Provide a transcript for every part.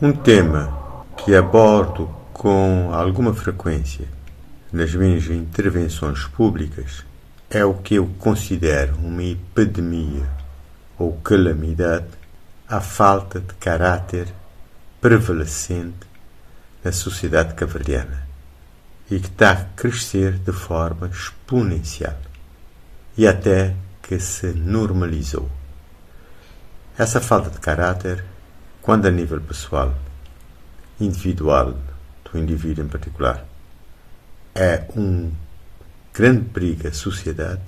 Um tema que abordo com alguma frequência nas minhas intervenções públicas é o que eu considero uma epidemia ou calamidade a falta de caráter prevalecente na sociedade caverdiana e que está a crescer de forma exponencial e até que se normalizou. Essa falta de caráter, quando a nível pessoal, individual, do indivíduo em particular, é um grande perigo à sociedade,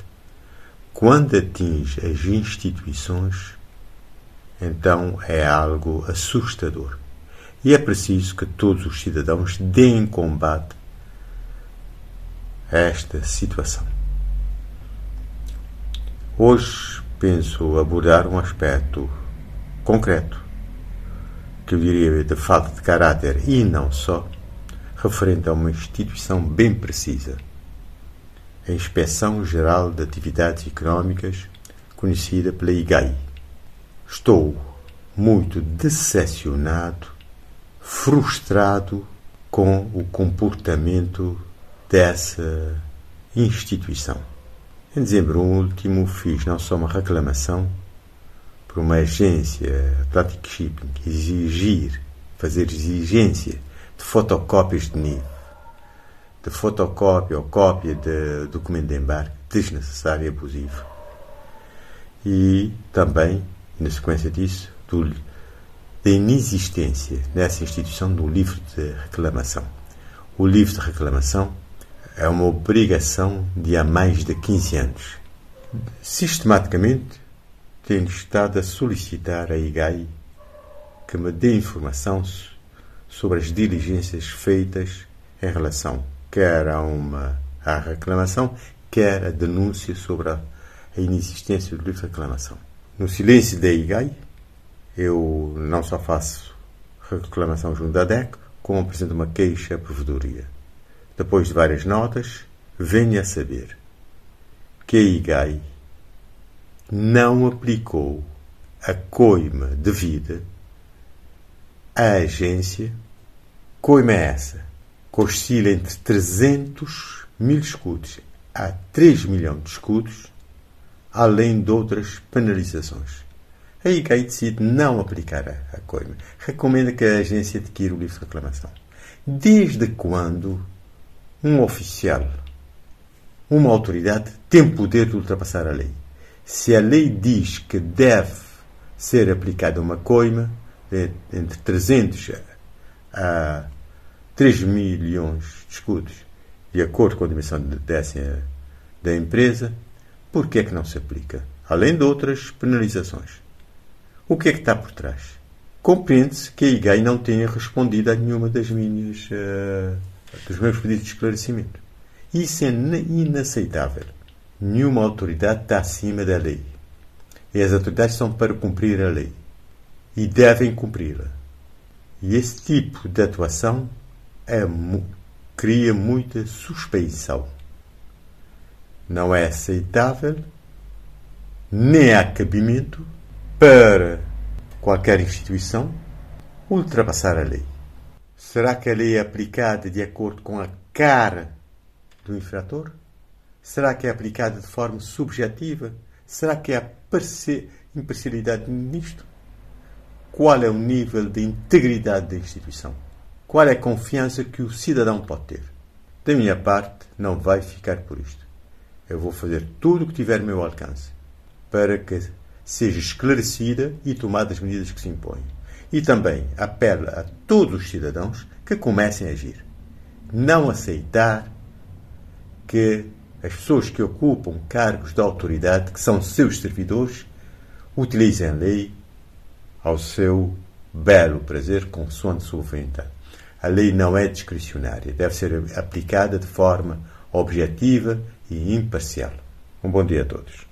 quando atinge as instituições, então é algo assustador. E é preciso que todos os cidadãos deem combate a esta situação. Hoje penso abordar um aspecto concreto, que diria de falta de caráter e não só, referente a uma instituição bem precisa, a Inspeção Geral de Atividades Económicas, conhecida pela IGAI. Estou muito decepcionado, frustrado com o comportamento dessa instituição. Em dezembro último, fiz não só uma reclamação uma agência Atlantic Shipping exigir, fazer exigência de fotocópias de NIF, de fotocópia ou cópia de documento de embarque desnecessário e abusivo. E também, na sequência disso, do, da inexistência nessa instituição do livro de reclamação. O livro de reclamação é uma obrigação de há mais de 15 anos. Sistematicamente, tenho estado a solicitar à IGAI que me dê informação sobre as diligências feitas em relação quer a uma a reclamação, quer a denúncia sobre a, a inexistência de reclamação. No silêncio da IGAI, eu não só faço reclamação junto da DEC, como apresento uma queixa à provedoria. Depois de várias notas, venho a saber que a IGAI não aplicou a coima devida à agência. Coima é essa? Que oscila entre 300 mil escudos a 3 milhões de escudos, além de outras penalizações. A IGAI decide não aplicar a, coima. Recomenda que a agência adquira o livro de reclamação. Desde quando um oficial, uma autoridade, tem poder de ultrapassar a lei. Se a lei diz que deve ser aplicada uma coima entre 300 a 3 milhões de escudos, de acordo com a dimensão da empresa, por que é que não se aplica? Além de outras penalizações. O que é que está por trás? Compreende-se que a IGAI não tenha respondido a nenhuma das minhas uh, dos meus pedidos de esclarecimento. Isso é inaceitável. Nenhuma autoridade está acima da lei. E as autoridades são para cumprir a lei. E devem cumpri-la. E esse tipo de atuação é, cria muita suspeição. Não é aceitável, nem há cabimento para qualquer instituição ultrapassar a lei. Será que a lei é aplicada de acordo com a cara do infrator? Será que é aplicada de forma subjetiva? Será que há imparcialidade nisto? Qual é o nível de integridade da instituição? Qual é a confiança que o cidadão pode ter? Da minha parte, não vai ficar por isto. Eu vou fazer tudo o que tiver ao meu alcance para que seja esclarecida e tomadas as medidas que se impõem e também apela a todos os cidadãos que comecem a agir. Não aceitar que as pessoas que ocupam cargos de autoridade, que são seus servidores, utilizem a lei ao seu belo prazer, consoante sua vontade. A lei não é discricionária, deve ser aplicada de forma objetiva e imparcial. Um bom dia a todos.